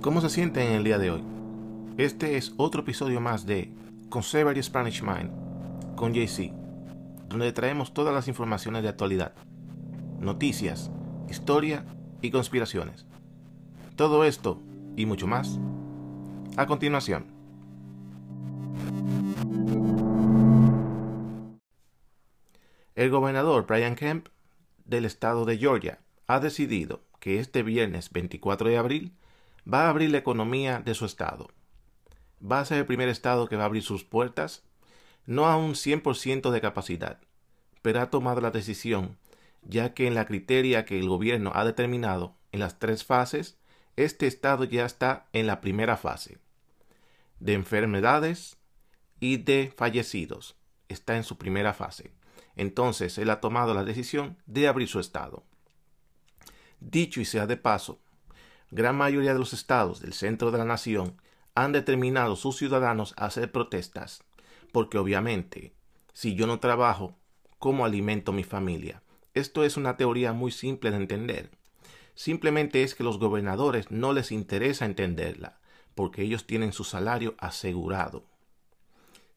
¿Cómo se sienten en el día de hoy? Este es otro episodio más de Conservative Spanish Mind con JC, donde traemos todas las informaciones de actualidad, noticias, historia y conspiraciones. Todo esto y mucho más a continuación. El gobernador Brian Kemp del estado de Georgia ha decidido que este viernes 24 de abril va a abrir la economía de su estado. Va a ser el primer estado que va a abrir sus puertas, no a un 100% de capacidad, pero ha tomado la decisión, ya que en la criteria que el gobierno ha determinado en las tres fases, este estado ya está en la primera fase de enfermedades y de fallecidos. Está en su primera fase. Entonces él ha tomado la decisión de abrir su estado. Dicho y sea de paso, gran mayoría de los estados del centro de la nación han determinado sus ciudadanos a hacer protestas, porque obviamente, si yo no trabajo, ¿cómo alimento mi familia? Esto es una teoría muy simple de entender. Simplemente es que los gobernadores no les interesa entenderla, porque ellos tienen su salario asegurado.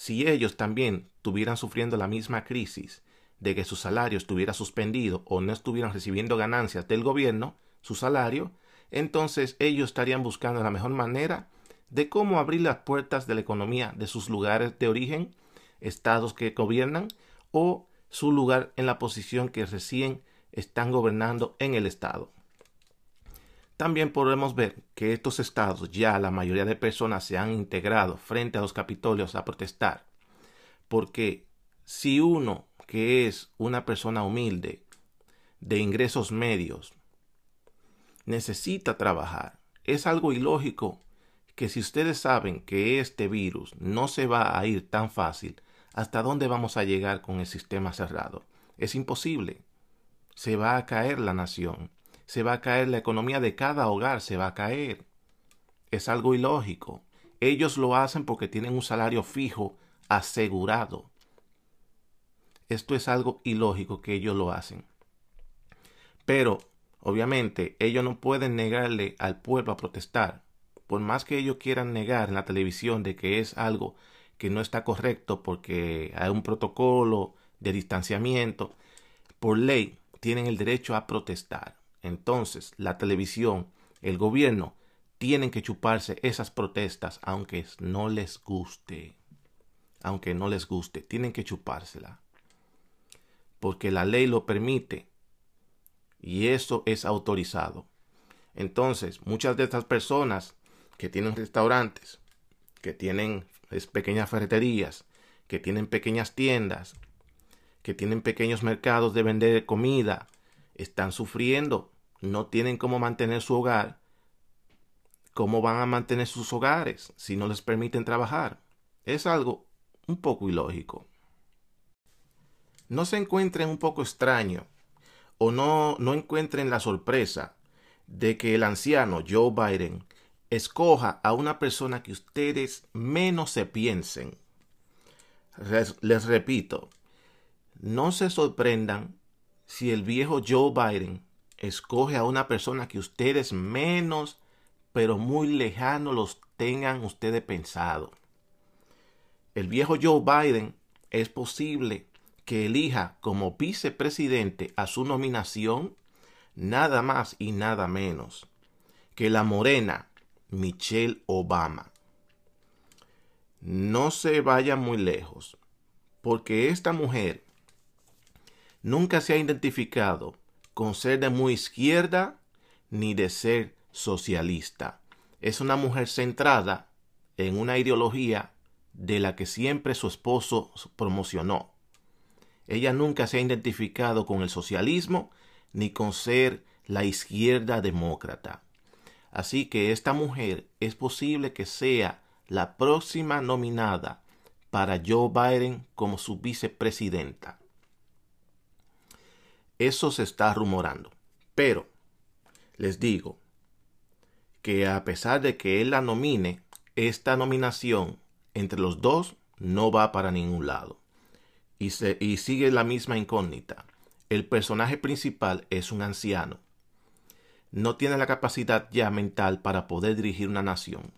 Si ellos también estuvieran sufriendo la misma crisis de que su salario estuviera suspendido o no estuvieran recibiendo ganancias del gobierno, su salario, entonces ellos estarían buscando la mejor manera de cómo abrir las puertas de la economía de sus lugares de origen, estados que gobiernan, o su lugar en la posición que recién están gobernando en el estado. También podemos ver que estos estados ya la mayoría de personas se han integrado frente a los capitolios a protestar, porque si uno que es una persona humilde, de ingresos medios, necesita trabajar. Es algo ilógico que si ustedes saben que este virus no se va a ir tan fácil, ¿hasta dónde vamos a llegar con el sistema cerrado? Es imposible. Se va a caer la nación, se va a caer la economía de cada hogar, se va a caer. Es algo ilógico. Ellos lo hacen porque tienen un salario fijo asegurado. Esto es algo ilógico que ellos lo hacen. Pero Obviamente, ellos no pueden negarle al pueblo a protestar. Por más que ellos quieran negar en la televisión de que es algo que no está correcto porque hay un protocolo de distanciamiento, por ley tienen el derecho a protestar. Entonces, la televisión, el gobierno, tienen que chuparse esas protestas aunque no les guste. Aunque no les guste, tienen que chupársela. Porque la ley lo permite y eso es autorizado. Entonces, muchas de estas personas que tienen restaurantes, que tienen pequeñas ferreterías, que tienen pequeñas tiendas, que tienen pequeños mercados de vender comida, están sufriendo, no tienen cómo mantener su hogar. ¿Cómo van a mantener sus hogares si no les permiten trabajar? Es algo un poco ilógico. ¿No se encuentren un poco extraño o no, no encuentren la sorpresa de que el anciano Joe Biden escoja a una persona que ustedes menos se piensen. Les, repito, no se sorprendan si el viejo Joe Biden escoge a una persona que ustedes menos, pero muy lejano los tengan ustedes pensado. El viejo Joe Biden es posible que elija como vicepresidente a su nominación nada más y nada menos que la morena Michelle Obama. No se vaya muy lejos, porque esta mujer nunca se ha identificado con ser de muy izquierda ni de ser socialista. Es una mujer centrada en una ideología de la que siempre su esposo promocionó. Ella nunca se ha identificado con el socialismo ni con ser la izquierda demócrata. Así que esta mujer es posible que sea la próxima nominada para Joe Biden como su vicepresidenta. Eso se está rumorando. Pero les digo que a pesar de que él la nomine, esta nominación entre los dos no va para ningún lado y, sigue la misma incógnita. el personaje principal es un anciano. No tiene la capacidad ya mental para poder dirigir una nación.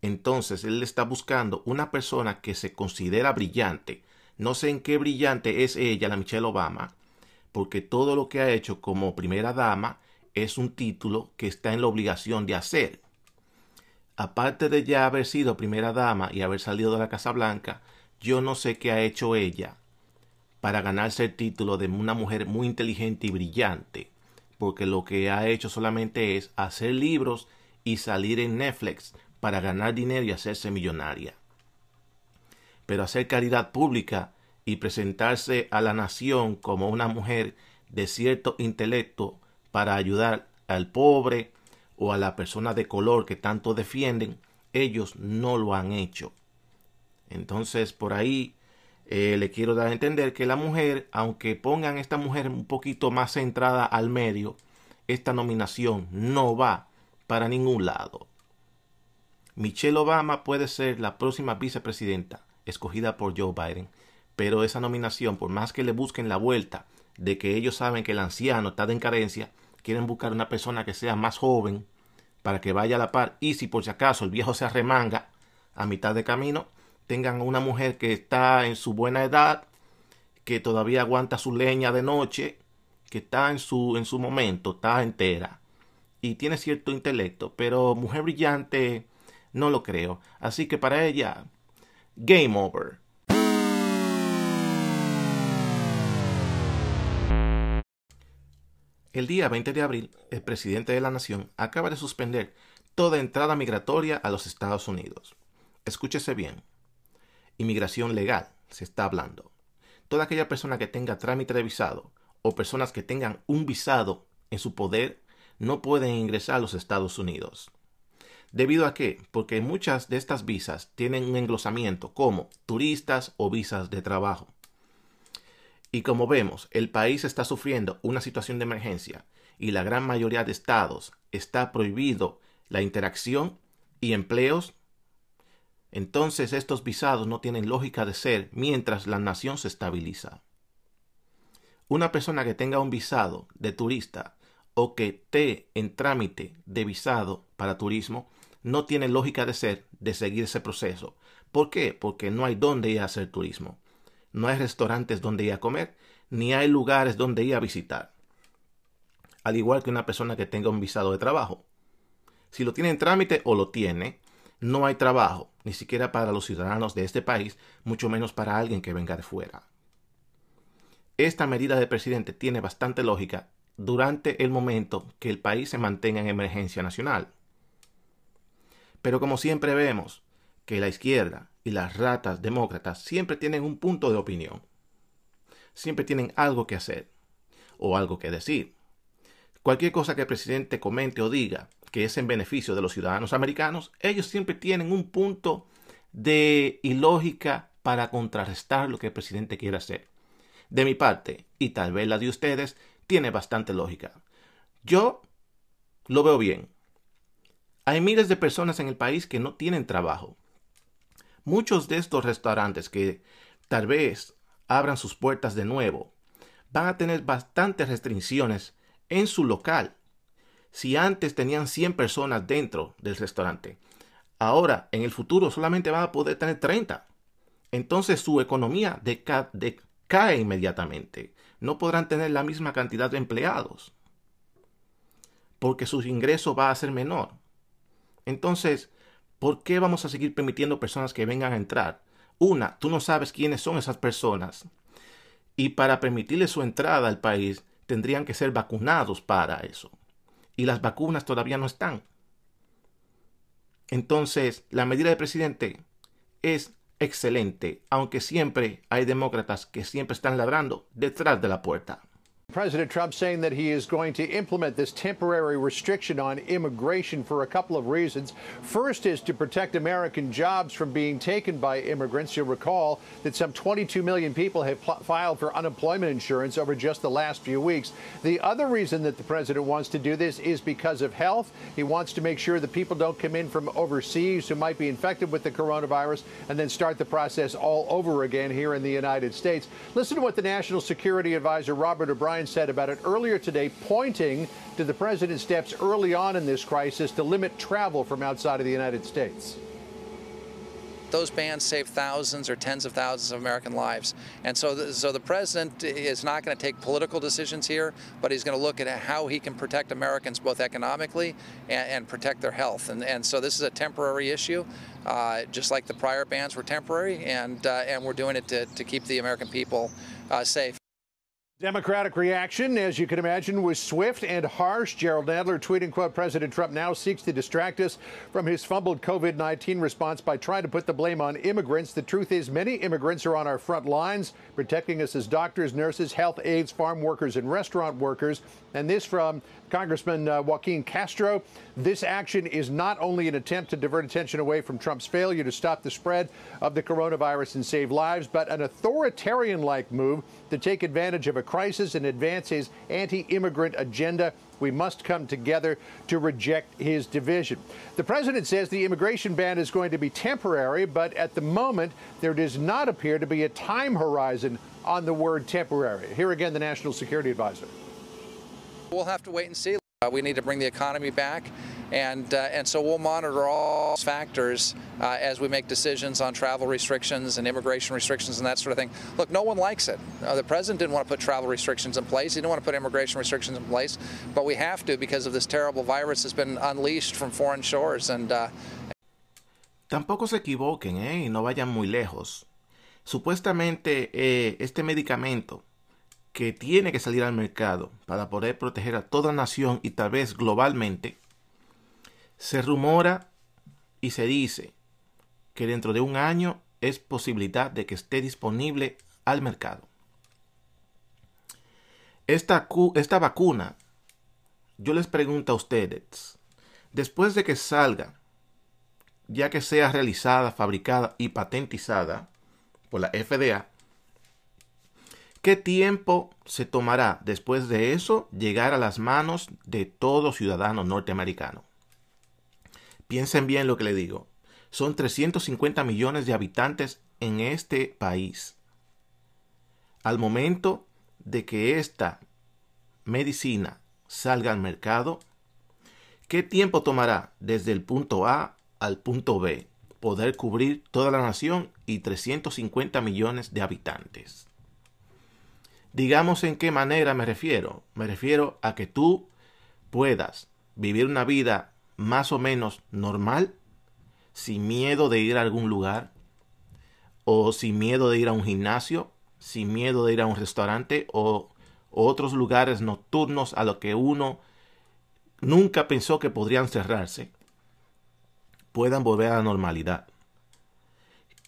Entonces él está buscando una persona que se considera brillante. No sé en qué brillante es ella, la Michelle Obama, porque todo lo que ha hecho como primera dama es un título que está en la obligación de hacer. Aparte de ya haber sido primera dama y haber salido de la Casa Blanca, yo no sé qué ha hecho ella para ganarse el título de una mujer muy inteligente y brillante, porque lo que ha hecho solamente es hacer libros y salir en Netflix para ganar dinero y hacerse millonaria. Pero hacer caridad pública y presentarse a la nación como una mujer de cierto intelecto para ayudar al pobre o a la persona de color que tanto defienden, ellos no lo han hecho. Entonces, por ahí eh, le quiero dar a entender que la mujer, aunque pongan esta mujer un poquito más centrada al medio, esta nominación no va para ningún lado. Michelle Obama puede ser la próxima vicepresidenta escogida por Joe Biden, pero esa nominación, por más que le busquen la vuelta de que ellos saben que el anciano está en carencia, quieren buscar una persona que sea más joven para que vaya a la par y si por si acaso el viejo se arremanga a mitad de camino, tengan una mujer que está en su buena edad, que todavía aguanta su leña de noche, que está en su, en su momento, está entera y tiene cierto intelecto, pero mujer brillante no lo creo. Así que para ella, game over. El día 20 de abril, el presidente de la nación acaba de suspender toda entrada migratoria a los Estados Unidos. Escúchese bien inmigración legal se está hablando. Toda aquella persona que tenga trámite de visado o personas que tengan un visado en su poder no pueden ingresar a los Estados Unidos. ¿Debido a qué? Porque muchas de estas visas tienen un englosamiento como turistas o visas de trabajo. Y como vemos, el país está sufriendo una situación de emergencia y la gran mayoría de estados está prohibido la interacción y empleos entonces estos visados no tienen lógica de ser mientras la nación se estabiliza. Una persona que tenga un visado de turista o que esté en trámite de visado para turismo no tiene lógica de ser de seguir ese proceso. ¿Por qué? Porque no hay dónde ir a hacer turismo. No hay restaurantes donde ir a comer, ni hay lugares donde ir a visitar. Al igual que una persona que tenga un visado de trabajo. Si lo tiene en trámite o lo tiene, no hay trabajo, ni siquiera para los ciudadanos de este país, mucho menos para alguien que venga de fuera. Esta medida del presidente tiene bastante lógica durante el momento que el país se mantenga en emergencia nacional. Pero como siempre vemos que la izquierda y las ratas demócratas siempre tienen un punto de opinión. Siempre tienen algo que hacer o algo que decir. Cualquier cosa que el presidente comente o diga que es en beneficio de los ciudadanos americanos, ellos siempre tienen un punto de ilógica para contrarrestar lo que el presidente quiere hacer. De mi parte, y tal vez la de ustedes, tiene bastante lógica. Yo lo veo bien. Hay miles de personas en el país que no tienen trabajo. Muchos de estos restaurantes que tal vez abran sus puertas de nuevo van a tener bastantes restricciones en su local si antes tenían 100 personas dentro del restaurante, ahora en el futuro solamente van a poder tener 30. Entonces su economía decae inmediatamente. No podrán tener la misma cantidad de empleados porque su ingreso va a ser menor. Entonces, ¿por qué vamos a seguir permitiendo personas que vengan a entrar? Una, tú no sabes quiénes son esas personas. Y para permitirle su entrada al país, tendrían que ser vacunados para eso y las vacunas todavía no están. Entonces, la medida del presidente es excelente, aunque siempre hay demócratas que siempre están ladrando detrás de la puerta. President Trump saying that he is going to implement this temporary restriction on immigration for a couple of reasons. First is to protect American jobs from being taken by immigrants. You'll recall that some 22 million people have filed for unemployment insurance over just the last few weeks. The other reason that the president wants to do this is because of health. He wants to make sure that people don't come in from overseas who might be infected with the coronavirus and then start the process all over again here in the United States. Listen to what the National Security Advisor Robert O'Brien said about it earlier today, pointing to the president's steps early on in this crisis to limit travel from outside of the United States those bans save thousands or tens of thousands of American lives. And so, the, so the president is not going to take political decisions here, but he's going to look at how he can protect Americans both economically and, and protect their health. And, and so this is a temporary issue, uh, just like the prior bans were temporary, and, uh, and we're doing it to, to keep the American people uh, safe. Democratic reaction, as you can imagine, was swift and harsh. Gerald Nadler tweeting, quote, President Trump now seeks to distract us from his fumbled COVID-19 response by trying to put the blame on immigrants. The truth is many immigrants are on our front lines, protecting us as doctors, nurses, health aides, farm workers, and restaurant workers. And this from Congressman uh, Joaquin Castro. This action is not only an attempt to divert attention away from Trump's failure to stop the spread of the coronavirus and save lives, but an authoritarian like move to take advantage of a crisis and advance his anti immigrant agenda. We must come together to reject his division. The president says the immigration ban is going to be temporary, but at the moment, there does not appear to be a time horizon on the word temporary. Here again, the National Security Advisor. We'll have to wait and see. Uh, we need to bring the economy back, and uh, and so we'll monitor all factors uh, as we make decisions on travel restrictions and immigration restrictions and that sort of thing. Look, no one likes it. Uh, the president didn't want to put travel restrictions in place. He didn't want to put immigration restrictions in place, but we have to because of this terrible virus that's been unleashed from foreign shores. And uh, tampoco se equivoquen, eh, y no vayan muy lejos. Supuestamente eh, este medicamento que tiene que salir al mercado para poder proteger a toda nación y tal vez globalmente, se rumora y se dice que dentro de un año es posibilidad de que esté disponible al mercado. Esta, esta vacuna, yo les pregunto a ustedes, después de que salga, ya que sea realizada, fabricada y patentizada por la FDA, ¿Qué tiempo se tomará después de eso llegar a las manos de todo ciudadano norteamericano? Piensen bien lo que le digo. Son 350 millones de habitantes en este país. Al momento de que esta medicina salga al mercado, ¿qué tiempo tomará desde el punto A al punto B poder cubrir toda la nación y 350 millones de habitantes? Digamos en qué manera me refiero. Me refiero a que tú puedas vivir una vida más o menos normal, sin miedo de ir a algún lugar, o sin miedo de ir a un gimnasio, sin miedo de ir a un restaurante o, otros lugares nocturnos a los que uno nunca pensó que podrían cerrarse, puedan volver a la normalidad.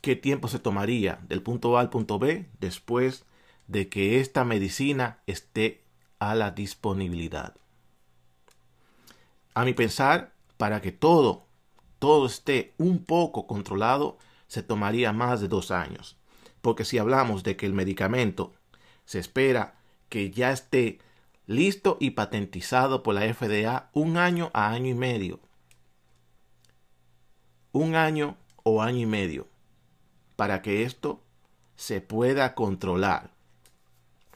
¿Qué tiempo se tomaría del punto A al punto B después de que esta medicina esté a la disponibilidad. A mi pensar, para que todo, todo esté un poco controlado, se tomaría más de dos años. Porque si hablamos de que el medicamento se espera que ya esté listo y patentizado por la FDA un año a año y medio. Un año o año y medio para que esto se pueda controlar.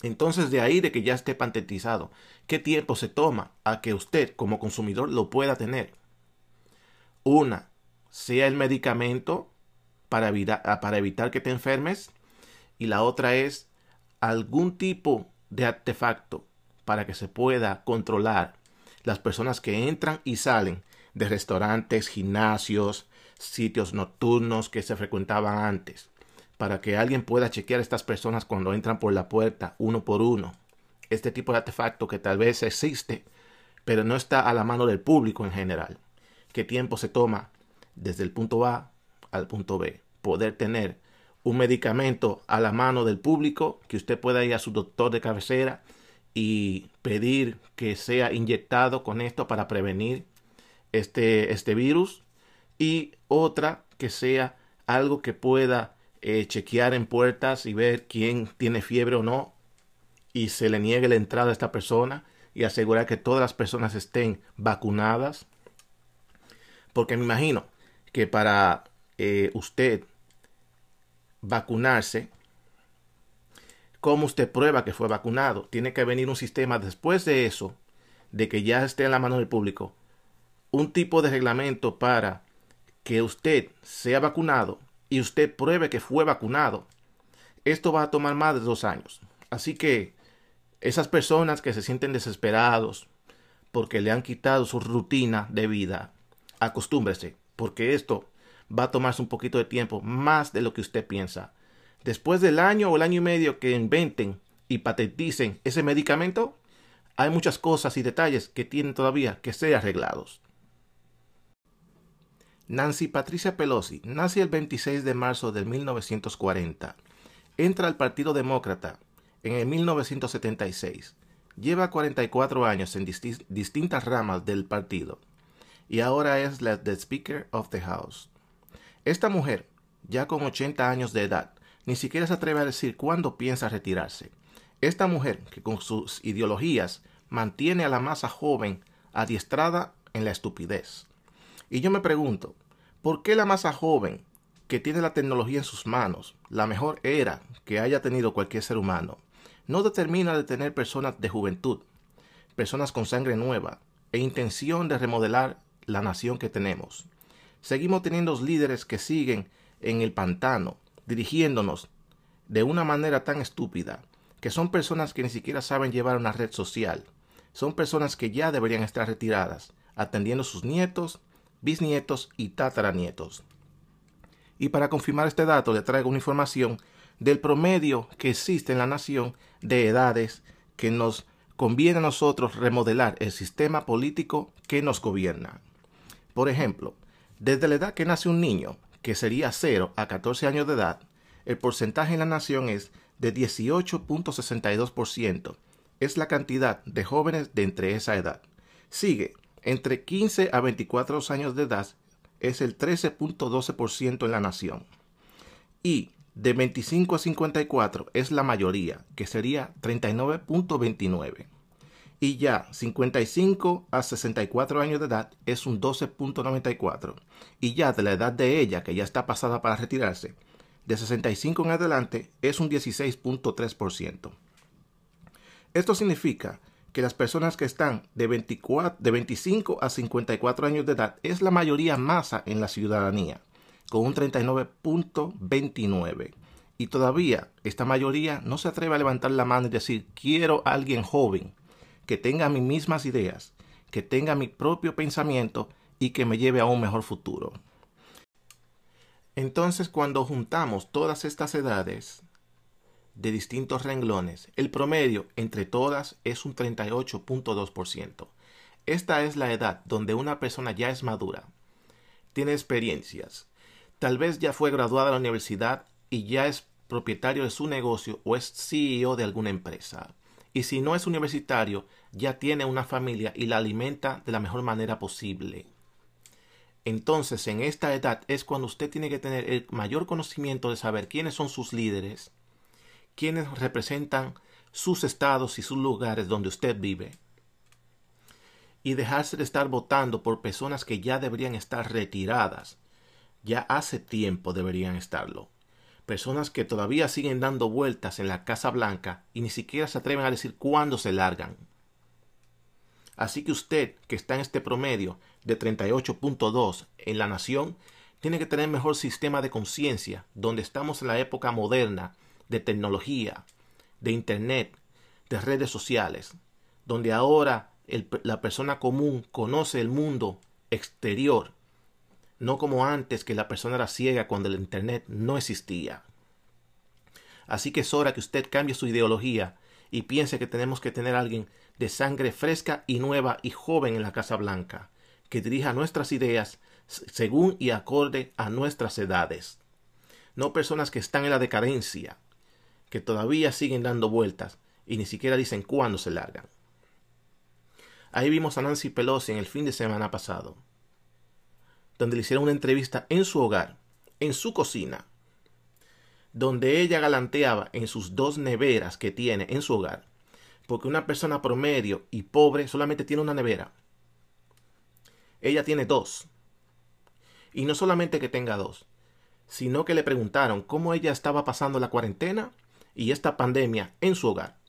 Entonces de ahí de que ya esté patentizado, ¿qué tiempo se toma a que usted como consumidor lo pueda tener? Una, sea el medicamento para, ah, para evitar que te enfermes y la otra es algún tipo de artefacto para que se pueda controlar las personas que entran y salen de restaurantes, gimnasios, sitios nocturnos que se frecuentaban antes para que alguien pueda chequear a estas personas cuando entran por la puerta uno por uno. Este tipo de artefacto que tal vez existe, pero no está a la mano del público en general. ¿Qué tiempo se toma desde el punto A al punto B? Poder tener un medicamento a la mano del público, que usted pueda ir a su doctor de cabecera y pedir que sea inyectado con esto para prevenir este, este virus y otra que sea algo que pueda eh, chequear en puertas y ver quién tiene fiebre o no y se le niegue la entrada a esta persona y asegurar que todas las personas estén vacunadas. Porque me imagino que para eh, usted vacunarse, ¿cómo usted prueba que fue vacunado? Tiene que venir un sistema después de eso, de que ya esté en la mano del público, un tipo de reglamento para que usted sea vacunado y usted pruebe que fue vacunado. Esto va a tomar más de dos años. Así que esas personas que se sienten desesperados porque le han quitado su rutina de vida, acostúmbrese, porque esto va a tomarse un poquito de tiempo, más de lo que usted piensa. Después del año o el año y medio que inventen y patenticen ese medicamento, hay muchas cosas y detalles que tienen todavía que ser arreglados. Nancy Patricia Pelosi nace el 26 de marzo de 1940. Entra al Partido Demócrata en el 1976. Lleva 44 años en distintas ramas del partido y ahora es la the Speaker of the House. Esta mujer, ya con 80 años de edad, ni siquiera se atreve a decir cuándo piensa retirarse. Esta mujer, que con sus ideologías mantiene a la masa joven adiestrada en la estupidez. Y yo me pregunto, ¿por qué la masa joven, que tiene la tecnología en sus manos, la mejor era que haya tenido cualquier ser humano, no determina de tener personas de juventud, personas con sangre nueva e intención de remodelar la nación que tenemos. Seguimos teniendo líderes que siguen en el pantano, dirigiéndonos de una manera tan estúpida, que son personas que ni siquiera saben llevar una red social. Son personas que ya deberían estar retiradas, atendiendo sus nietos, bisnietos y tataranietos. Y para confirmar este dato le traigo una información del promedio que existe en la nación de edades que nos conviene a nosotros remodelar el sistema político que nos gobierna. Por ejemplo, desde la edad que nace un niño, que sería 0 a 14 años de edad, el porcentaje en la nación es de 18.62%. Es la cantidad de jóvenes de entre esa edad. Sigue, entre 15 a 24 años de edad es el 13.12% en la nación. Y de 25 a 54 es la mayoría, que sería 39.29. Y ya 55 a 64 años de edad es un 12.94. Y ya de la edad de ella, que ya está pasada para retirarse, de 65 en adelante es un 16.3%. Esto significa que las personas que están de, 24, de 25 a 54 años de edad es la mayoría masa en la ciudadanía con un 39.29. Y todavía esta mayoría no se atreve a levantar la mano y decir quiero a alguien joven que tenga mis mismas ideas, que tenga mi propio pensamiento y que me lleve a un mejor futuro. Entonces cuando juntamos todas estas edades de distintos renglones, el promedio entre todas es un 38.2%. Esta es la edad donde una persona ya es madura, tiene experiencias, Tal vez ya fue graduada de la universidad y ya es propietario de su negocio o es CEO de alguna empresa. Y si no es universitario, ya tiene una familia y la alimenta de la mejor manera posible. Entonces, en esta edad es cuando usted tiene que tener el mayor conocimiento de saber quiénes son sus líderes, quiénes representan sus estados y sus lugares donde usted vive, y dejarse de estar votando por personas que ya deberían estar retiradas ya hace tiempo deberían estarlo. Personas que todavía siguen dando vueltas en la Casa Blanca y ni siquiera se atreven a decir cuándo se largan. Así que usted, que está en este promedio de 38.2 en la nación, tiene que tener mejor sistema de conciencia, donde estamos en la época moderna de tecnología, de Internet, de redes sociales, donde ahora la persona común conoce el mundo exterior no como antes que la persona era ciega cuando el Internet no existía. Así que es hora que usted cambie su ideología y piense que tenemos que tener alguien de sangre fresca y nueva y joven en la Casa Blanca, que dirija nuestras ideas según y acorde a nuestras edades. No personas que están en la decadencia, que todavía siguen dando vueltas y ni siquiera dicen cuándo se largan. Ahí vimos a Nancy Pelosi en el fin de semana pasado, donde le hicieron una entrevista en su hogar, en su cocina, donde ella galanteaba en sus dos neveras que tiene en su hogar, porque una persona promedio y pobre solamente tiene una nevera. Ella tiene dos. Y no solamente que tenga dos, sino que le preguntaron cómo ella estaba pasando la cuarentena y esta pandemia en su hogar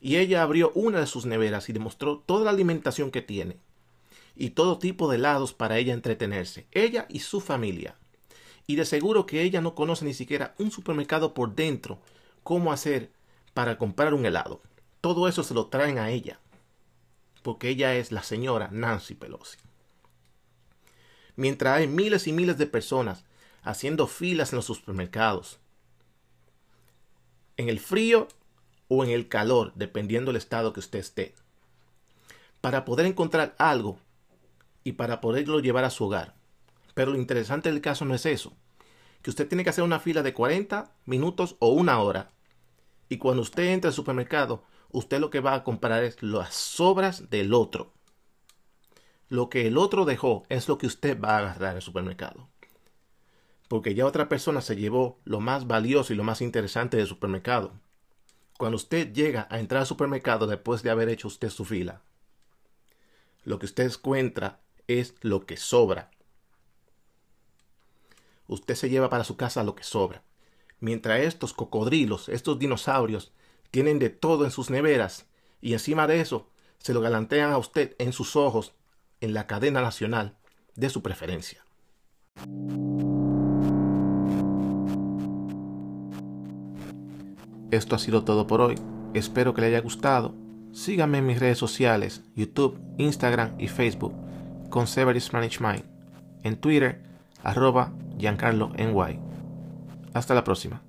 y ella abrió una de sus neveras y demostró toda la alimentación que tiene y todo tipo de helados para ella entretenerse, ella y su familia. Y de seguro que ella no conoce ni siquiera un supermercado por dentro, cómo hacer para comprar un helado. Todo eso se lo traen a ella, porque ella es la señora Nancy Pelosi. Mientras hay miles y miles de personas haciendo filas en los supermercados, en el frío o en el calor, dependiendo del estado que usted esté, para poder encontrar algo y para poderlo llevar a su hogar. Pero lo interesante del caso no es eso, que usted tiene que hacer una fila de 40 minutos o una hora. Y cuando usted entra al supermercado, usted lo que va a comprar es las sobras del otro. Lo que el otro dejó es lo que usted va a agarrar en el supermercado. Porque ya otra persona se llevó lo más valioso y lo más interesante del supermercado cuando usted llega a entrar al supermercado después de haber hecho usted su fila, lo que usted encuentra es lo que sobra. Usted se lleva para su casa lo que sobra. Mientras estos cocodrilos, estos dinosaurios, tienen de todo en sus neveras y encima de eso se lo galantean a usted en sus ojos en la cadena nacional de su preferencia. Esto ha sido todo por hoy. Espero que le haya gustado. Síganme en mis redes sociales, YouTube, Instagram y Facebook, con Severis Manage Mind. En Twitter, arroba Giancarlo. Hasta la próxima.